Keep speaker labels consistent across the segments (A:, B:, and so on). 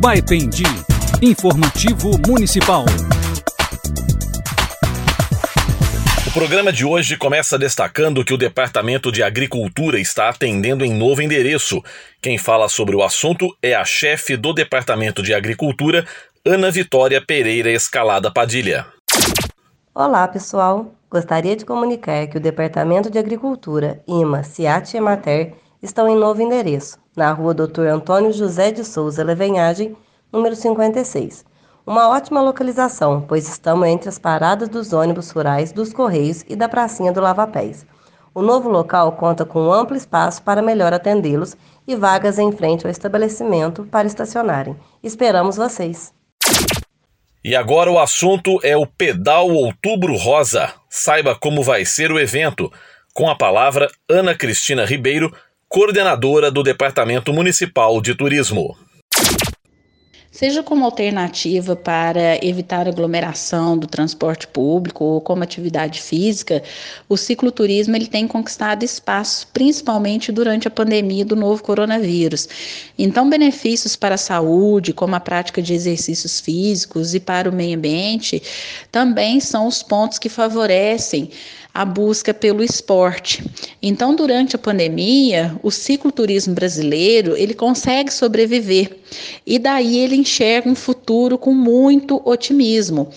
A: Baipendi. Informativo Municipal.
B: O programa de hoje começa destacando que o Departamento de Agricultura está atendendo em novo endereço. Quem fala sobre o assunto é a chefe do Departamento de Agricultura, Ana Vitória Pereira Escalada Padilha.
C: Olá, pessoal. Gostaria de comunicar que o Departamento de Agricultura, IMA, CIAT e Emater estão em novo endereço, na rua Dr. Antônio José de Souza Levenhagem, número 56. Uma ótima localização, pois estamos entre as paradas dos ônibus rurais, dos Correios e da pracinha do Lava Pés. O novo local conta com um amplo espaço para melhor atendê-los e vagas em frente ao estabelecimento para estacionarem. Esperamos vocês!
B: E agora o assunto é o Pedal Outubro Rosa. Saiba como vai ser o evento. Com a palavra, Ana Cristina Ribeiro, coordenadora do Departamento Municipal de Turismo
D: seja como alternativa para evitar aglomeração do transporte público ou como atividade física, o cicloturismo ele tem conquistado espaço, principalmente durante a pandemia do novo coronavírus. Então, benefícios para a saúde, como a prática de exercícios físicos e para o meio ambiente, também são os pontos que favorecem a busca pelo esporte. Então, durante a pandemia, o cicloturismo brasileiro, ele consegue sobreviver e daí ele enxerga um futuro com muito otimismo.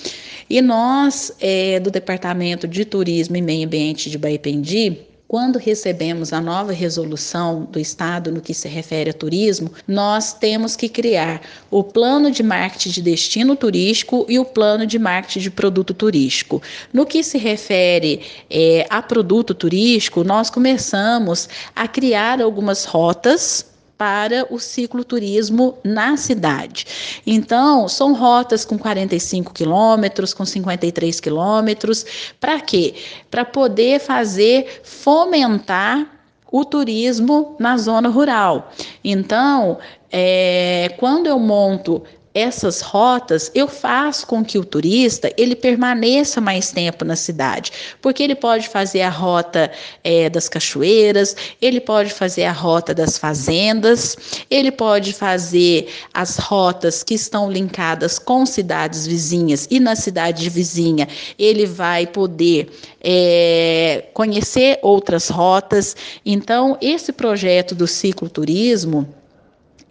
D: E nós, é, do Departamento de Turismo e Meio Ambiente de Baipendi, quando recebemos a nova resolução do Estado no que se refere a turismo, nós temos que criar o plano de marketing de destino turístico e o plano de marketing de produto turístico. No que se refere é, a produto turístico, nós começamos a criar algumas rotas para o cicloturismo na cidade. Então, são rotas com 45 quilômetros, com 53 quilômetros. Para quê? Para poder fazer fomentar o turismo na zona rural. Então, é, quando eu monto essas rotas, eu faço com que o turista ele permaneça mais tempo na cidade, porque ele pode fazer a rota é, das cachoeiras, ele pode fazer a rota das fazendas, ele pode fazer as rotas que estão linkadas com cidades vizinhas e na cidade vizinha ele vai poder é, conhecer outras rotas. Então, esse projeto do cicloturismo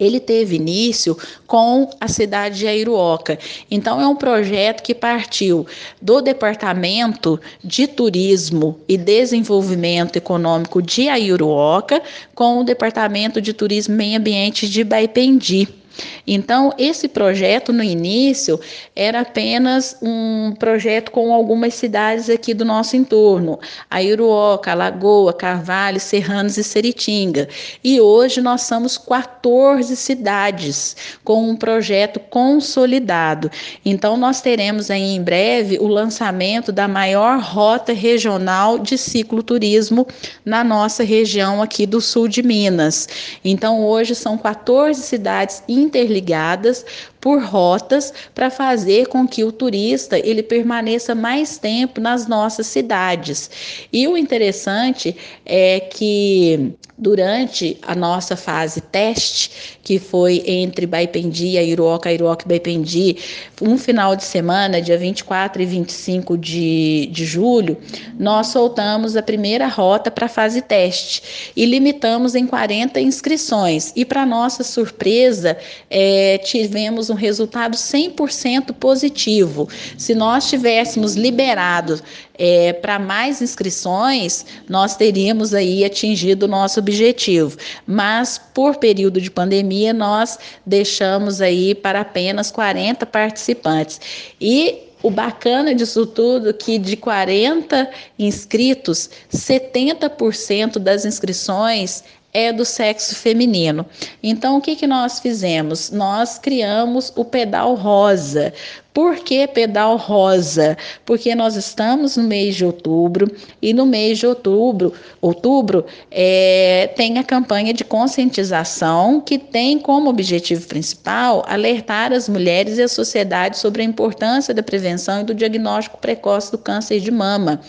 D: ele teve início com a cidade de Airuoca. Então, é um projeto que partiu do Departamento de Turismo e Desenvolvimento Econômico de Airuoca com o Departamento de Turismo e Meio Ambiente de Baipendi. Então, esse projeto no início era apenas um projeto com algumas cidades aqui do nosso entorno, Airuoca, Lagoa, Carvalho, Serranos e Seritinga. E hoje nós somos 14 cidades com um projeto consolidado. Então, nós teremos aí em breve o lançamento da maior rota regional de cicloturismo na nossa região aqui do sul de Minas. Então, hoje são 14 cidades interligadas por rotas para fazer com que o turista ele permaneça mais tempo nas nossas cidades. E o interessante é que durante a nossa fase teste, que foi entre Baipendi, Airoca, Airoca e Baipendi, um final de semana, dia 24 e 25 de, de julho, nós soltamos a primeira rota para a fase teste e limitamos em 40 inscrições. E, para nossa surpresa, é, tivemos um resultado 100% positivo. Se nós tivéssemos liberado é, para mais inscrições, nós teríamos aí atingido o nosso objetivo. Mas por período de pandemia, nós deixamos aí para apenas 40 participantes. E o bacana disso tudo é que de 40 inscritos, 70% das inscrições é do sexo feminino. Então, o que, que nós fizemos? Nós criamos o pedal rosa Por que pedal rosa? Porque nós estamos no mês de outubro e no mês de outubro, outubro é, tem a campanha de conscientização que tem como objetivo principal alertar as mulheres e a sociedade sobre a importância da prevenção e do diagnóstico precoce do câncer de mama.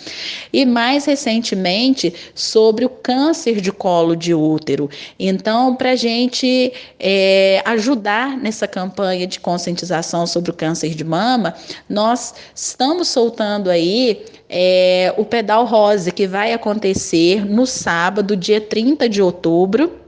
D: E mais recentemente sobre o câncer de colo de útero. Então, para a gente é, ajudar nessa campanha de conscientização sobre o câncer de mama, nós estamos soltando aí é, o pedal rosa, que vai acontecer no sábado, dia 30 de outubro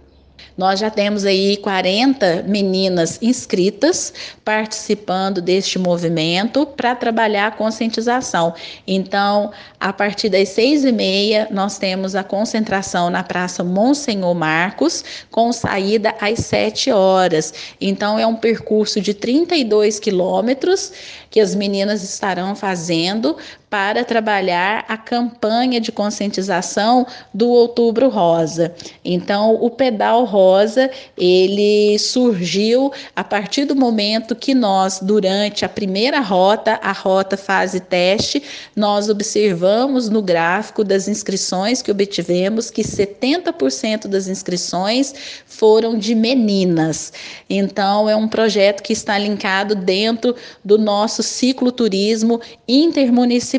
D: nós já temos aí 40 meninas inscritas participando deste movimento para trabalhar a conscientização. Então, a partir das seis e meia, nós temos a concentração na Praça Monsenhor Marcos, com saída às sete horas. Então, é um percurso de 32 quilômetros que as meninas estarão fazendo para trabalhar a campanha de conscientização do Outubro Rosa. Então, o pedal rosa, ele surgiu a partir do momento que nós, durante a primeira rota, a rota fase teste, nós observamos no gráfico das inscrições que obtivemos que 70% das inscrições foram de meninas. Então, é um projeto que está linkado dentro do nosso cicloturismo intermunicipal.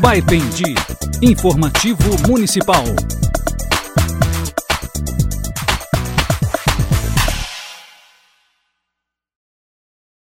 A: Baipendi, informativo municipal.